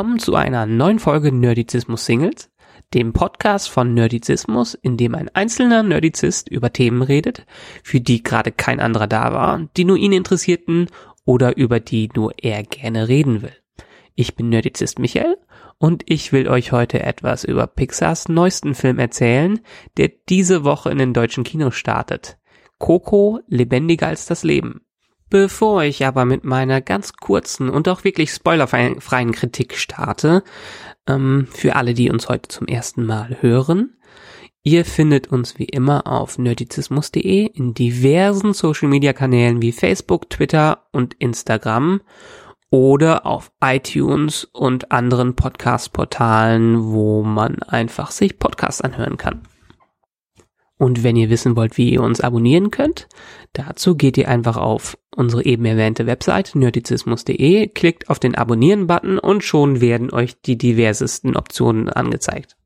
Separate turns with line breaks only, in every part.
Willkommen zu einer neuen Folge Nerdizismus Singles, dem Podcast von Nerdizismus, in dem ein einzelner Nerdizist über Themen redet, für die gerade kein anderer da war, die nur ihn interessierten oder über die nur er gerne reden will. Ich bin Nerdizist Michael und ich will euch heute etwas über Pixars neuesten Film erzählen, der diese Woche in den deutschen Kinos startet. Coco lebendiger als das Leben. Bevor ich aber mit meiner ganz kurzen und auch wirklich spoilerfreien Kritik starte, ähm, für alle, die uns heute zum ersten Mal hören, ihr findet uns wie immer auf nerdizismus.de in diversen Social Media Kanälen wie Facebook, Twitter und Instagram oder auf iTunes und anderen Podcast-Portalen, wo man einfach sich Podcasts anhören kann. Und wenn ihr wissen wollt, wie ihr uns abonnieren könnt, dazu geht ihr einfach auf unsere eben erwähnte Website nerdizismus.de, klickt auf den Abonnieren-Button und schon werden euch die diversesten Optionen angezeigt.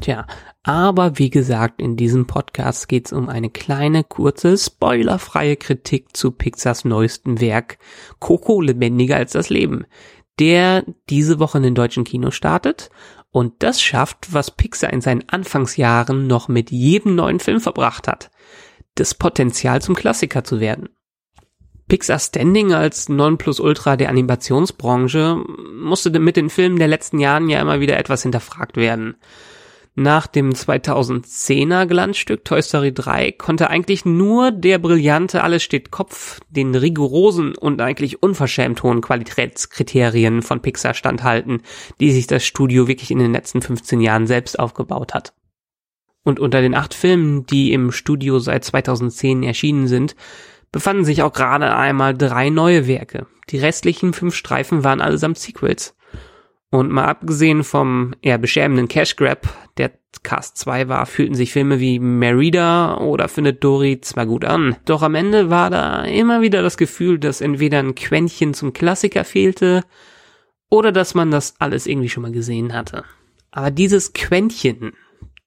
Tja, aber wie gesagt, in diesem Podcast geht es um eine kleine, kurze, spoilerfreie Kritik zu Pixars neuestem Werk Coco lebendiger als das Leben, der diese Woche in den deutschen Kino startet und das schafft, was Pixar in seinen Anfangsjahren noch mit jedem neuen Film verbracht hat. Das Potenzial zum Klassiker zu werden. Pixar Standing als Nonplusultra der Animationsbranche musste mit den Filmen der letzten Jahren ja immer wieder etwas hinterfragt werden. Nach dem 2010er Glanzstück Toy Story 3 konnte eigentlich nur der brillante Alles steht Kopf den rigorosen und eigentlich unverschämt hohen Qualitätskriterien von Pixar standhalten, die sich das Studio wirklich in den letzten 15 Jahren selbst aufgebaut hat. Und unter den acht Filmen, die im Studio seit 2010 erschienen sind, befanden sich auch gerade einmal drei neue Werke. Die restlichen fünf Streifen waren allesamt Sequels. Und mal abgesehen vom eher beschämenden Cash Grab, der Cast 2 war, fühlten sich Filme wie Merida oder Findet Dory zwar gut an. Doch am Ende war da immer wieder das Gefühl, dass entweder ein Quäntchen zum Klassiker fehlte oder dass man das alles irgendwie schon mal gesehen hatte. Aber dieses Quäntchen,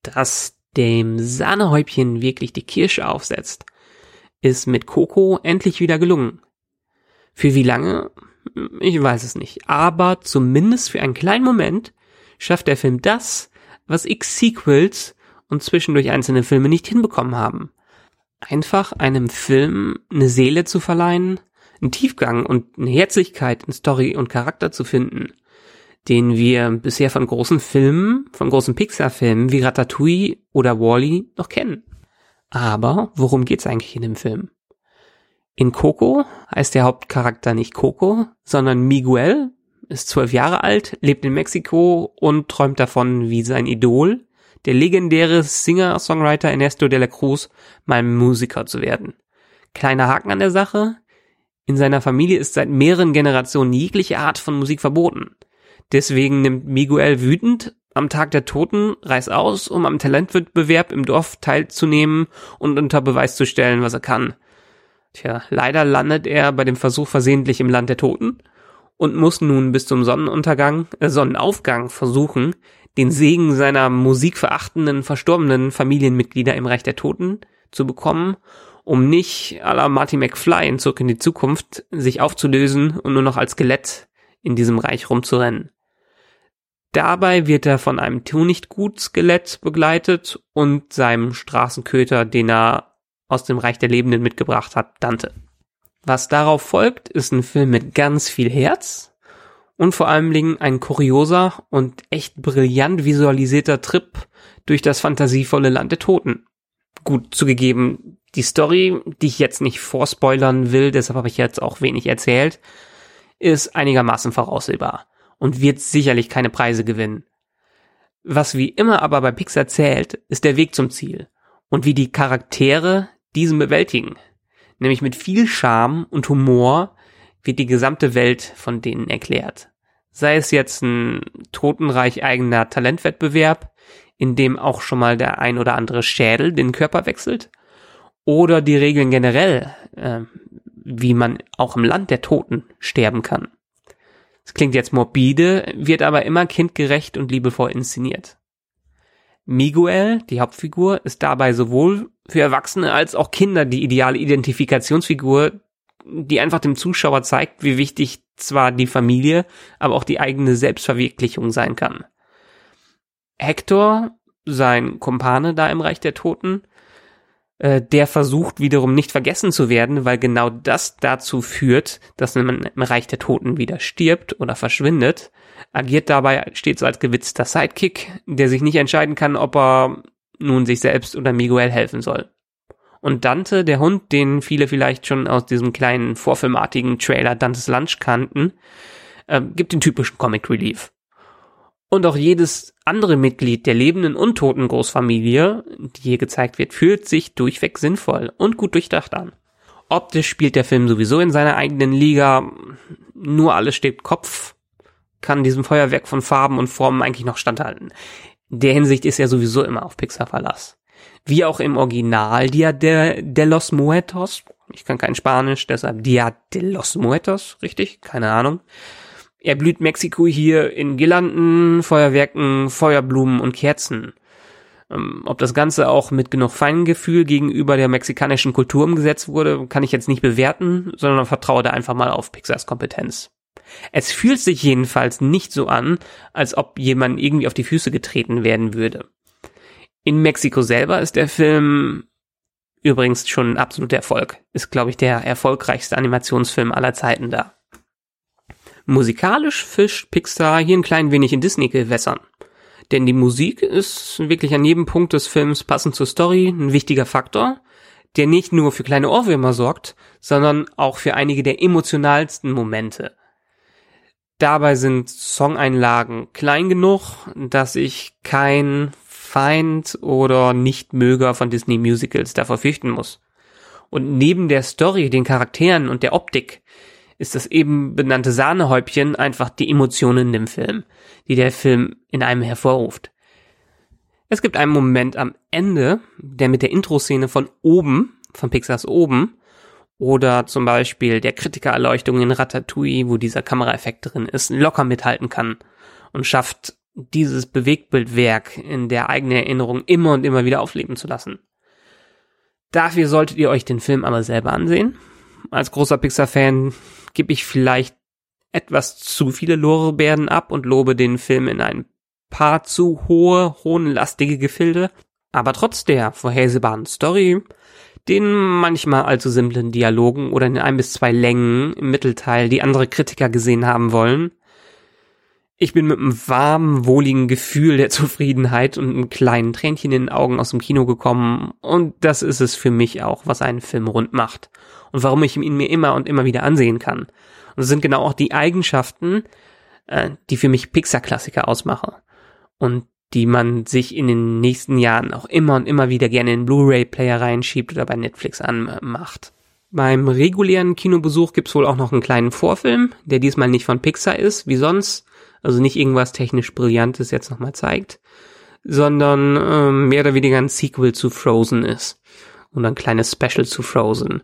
das dem Sahnehäubchen wirklich die Kirsche aufsetzt, ist mit Coco endlich wieder gelungen. Für wie lange? Ich weiß es nicht. Aber zumindest für einen kleinen Moment schafft der Film das, was X Sequels und zwischendurch einzelne Filme nicht hinbekommen haben. Einfach einem Film eine Seele zu verleihen, einen Tiefgang und eine Herzlichkeit in Story und Charakter zu finden, den wir bisher von großen Filmen, von großen Pixar-Filmen wie Ratatouille oder Wally -E noch kennen. Aber worum geht's eigentlich in dem Film? In Coco heißt der Hauptcharakter nicht Coco, sondern Miguel, ist zwölf Jahre alt, lebt in Mexiko und träumt davon, wie sein Idol, der legendäre Singer-Songwriter Ernesto de la Cruz, mal Musiker zu werden. Kleiner Haken an der Sache. In seiner Familie ist seit mehreren Generationen jegliche Art von Musik verboten. Deswegen nimmt Miguel wütend am Tag der Toten, reist aus, um am Talentwettbewerb im Dorf teilzunehmen und unter Beweis zu stellen, was er kann. Tja, leider landet er bei dem Versuch versehentlich im Land der Toten und muss nun bis zum Sonnenuntergang, äh, Sonnenaufgang versuchen, den Segen seiner musikverachtenden, verstorbenen Familienmitglieder im Reich der Toten zu bekommen, um nicht à la Marty McFly in Zurück in die Zukunft sich aufzulösen und nur noch als Skelett in diesem Reich rumzurennen. Dabei wird er von einem Tunichtgut-Skelett begleitet und seinem Straßenköter, den er aus dem Reich der Lebenden mitgebracht hat, Dante. Was darauf folgt, ist ein Film mit ganz viel Herz und vor allen Dingen ein kurioser und echt brillant visualisierter Trip durch das fantasievolle Land der Toten. Gut zugegeben, die Story, die ich jetzt nicht vorspoilern will, deshalb habe ich jetzt auch wenig erzählt, ist einigermaßen voraussehbar und wird sicherlich keine Preise gewinnen. Was wie immer aber bei Pixar zählt, ist der Weg zum Ziel und wie die Charaktere diesen bewältigen. Nämlich mit viel Charme und Humor wird die gesamte Welt von denen erklärt. Sei es jetzt ein totenreich eigener Talentwettbewerb, in dem auch schon mal der ein oder andere Schädel den Körper wechselt, oder die Regeln generell, äh, wie man auch im Land der Toten sterben kann. Es klingt jetzt morbide, wird aber immer kindgerecht und liebevoll inszeniert. Miguel, die Hauptfigur, ist dabei sowohl für Erwachsene als auch Kinder die ideale Identifikationsfigur, die einfach dem Zuschauer zeigt, wie wichtig zwar die Familie, aber auch die eigene Selbstverwirklichung sein kann. Hector, sein Kumpane da im Reich der Toten, äh, der versucht wiederum nicht vergessen zu werden, weil genau das dazu führt, dass man im Reich der Toten wieder stirbt oder verschwindet, agiert dabei stets als gewitzter Sidekick, der sich nicht entscheiden kann, ob er nun sich selbst oder Miguel helfen soll. Und Dante, der Hund, den viele vielleicht schon aus diesem kleinen vorfilmartigen Trailer Dantes Lunch kannten, äh, gibt den typischen Comic Relief. Und auch jedes andere Mitglied der lebenden und toten Großfamilie, die hier gezeigt wird, fühlt sich durchweg sinnvoll und gut durchdacht an. Optisch spielt der Film sowieso in seiner eigenen Liga, nur alles steht Kopf, kann diesem Feuerwerk von Farben und Formen eigentlich noch standhalten. In der Hinsicht ist er sowieso immer auf Pixar Verlass. Wie auch im Original Dia de, de los Muertos. Ich kann kein Spanisch, deshalb Dia de los Muertos, richtig? Keine Ahnung. Er blüht Mexiko hier in Girlanden, Feuerwerken, Feuerblumen und Kerzen. Ähm, ob das Ganze auch mit genug Feingefühl gegenüber der mexikanischen Kultur umgesetzt wurde, kann ich jetzt nicht bewerten, sondern vertraue da einfach mal auf Pixars Kompetenz. Es fühlt sich jedenfalls nicht so an, als ob jemand irgendwie auf die Füße getreten werden würde. In Mexiko selber ist der Film übrigens schon ein absoluter Erfolg. Ist, glaube ich, der erfolgreichste Animationsfilm aller Zeiten da. Musikalisch fischt Pixar hier ein klein wenig in Disney-Gewässern. Denn die Musik ist wirklich an jedem Punkt des Films passend zur Story ein wichtiger Faktor, der nicht nur für kleine Ohrwürmer sorgt, sondern auch für einige der emotionalsten Momente. Dabei sind Songeinlagen klein genug, dass ich kein Feind oder Nichtmöger von Disney Musicals davor fürchten muss. Und neben der Story, den Charakteren und der Optik ist das eben benannte Sahnehäubchen einfach die Emotionen in dem Film, die der Film in einem hervorruft. Es gibt einen Moment am Ende, der mit der Intro-Szene von oben, von Pixars oben, oder zum Beispiel der Kritikererleuchtung in Ratatouille, wo dieser Kameraeffekt drin ist, locker mithalten kann und schafft, dieses Bewegtbildwerk in der eigenen Erinnerung immer und immer wieder aufleben zu lassen. Dafür solltet ihr euch den Film aber selber ansehen. Als großer Pixar-Fan gebe ich vielleicht etwas zu viele Lorbeeren ab und lobe den Film in ein paar zu hohe, hohnlastige Gefilde. Aber trotz der vorhersehbaren Story, den manchmal allzu simplen Dialogen oder in ein bis zwei Längen im Mittelteil, die andere Kritiker gesehen haben wollen, ich bin mit einem warmen, wohligen Gefühl der Zufriedenheit und einem kleinen Tränchen in den Augen aus dem Kino gekommen und das ist es für mich auch, was einen Film rund macht und warum ich ihn mir immer und immer wieder ansehen kann. Und es sind genau auch die Eigenschaften, äh, die für mich Pixar-Klassiker ausmachen und die man sich in den nächsten Jahren auch immer und immer wieder gerne in Blu-ray-Player reinschiebt oder bei Netflix anmacht. Beim regulären Kinobesuch gibt's wohl auch noch einen kleinen Vorfilm, der diesmal nicht von Pixar ist, wie sonst, also nicht irgendwas technisch Brillantes jetzt nochmal zeigt, sondern äh, mehr oder weniger ein Sequel zu Frozen ist und ein kleines Special zu Frozen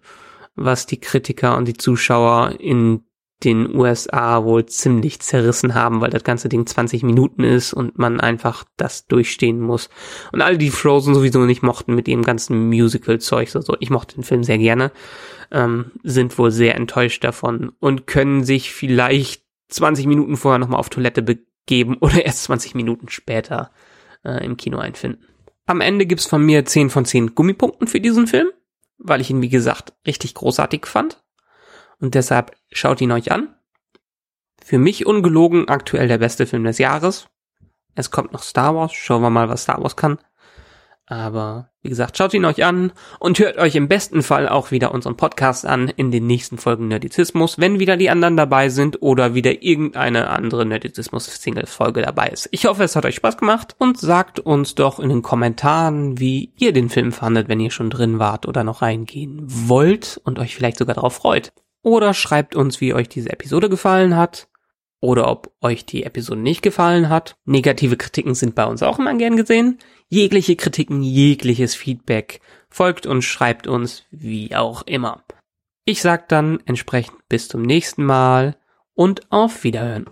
was die Kritiker und die Zuschauer in den USA wohl ziemlich zerrissen haben, weil das ganze Ding 20 Minuten ist und man einfach das durchstehen muss. Und alle, die Frozen sowieso nicht mochten mit ihrem ganzen Musical-Zeug, also ich mochte den Film sehr gerne, ähm, sind wohl sehr enttäuscht davon und können sich vielleicht 20 Minuten vorher nochmal auf Toilette begeben oder erst 20 Minuten später äh, im Kino einfinden. Am Ende gibt's von mir 10 von 10 Gummipunkten für diesen Film weil ich ihn, wie gesagt, richtig großartig fand. Und deshalb schaut ihn euch an. Für mich ungelogen aktuell der beste Film des Jahres. Es kommt noch Star Wars. Schauen wir mal, was Star Wars kann. Aber wie gesagt, schaut ihn euch an und hört euch im besten Fall auch wieder unseren Podcast an in den nächsten Folgen Nerdizismus, wenn wieder die anderen dabei sind oder wieder irgendeine andere Nerdizismus-Single-Folge dabei ist. Ich hoffe, es hat euch Spaß gemacht und sagt uns doch in den Kommentaren, wie ihr den Film fandet, wenn ihr schon drin wart oder noch reingehen wollt und euch vielleicht sogar darauf freut. Oder schreibt uns, wie euch diese Episode gefallen hat oder ob euch die Episode nicht gefallen hat. Negative Kritiken sind bei uns auch immer gern gesehen. Jegliche Kritiken, jegliches Feedback folgt und schreibt uns wie auch immer. Ich sag dann entsprechend bis zum nächsten Mal und auf Wiederhören.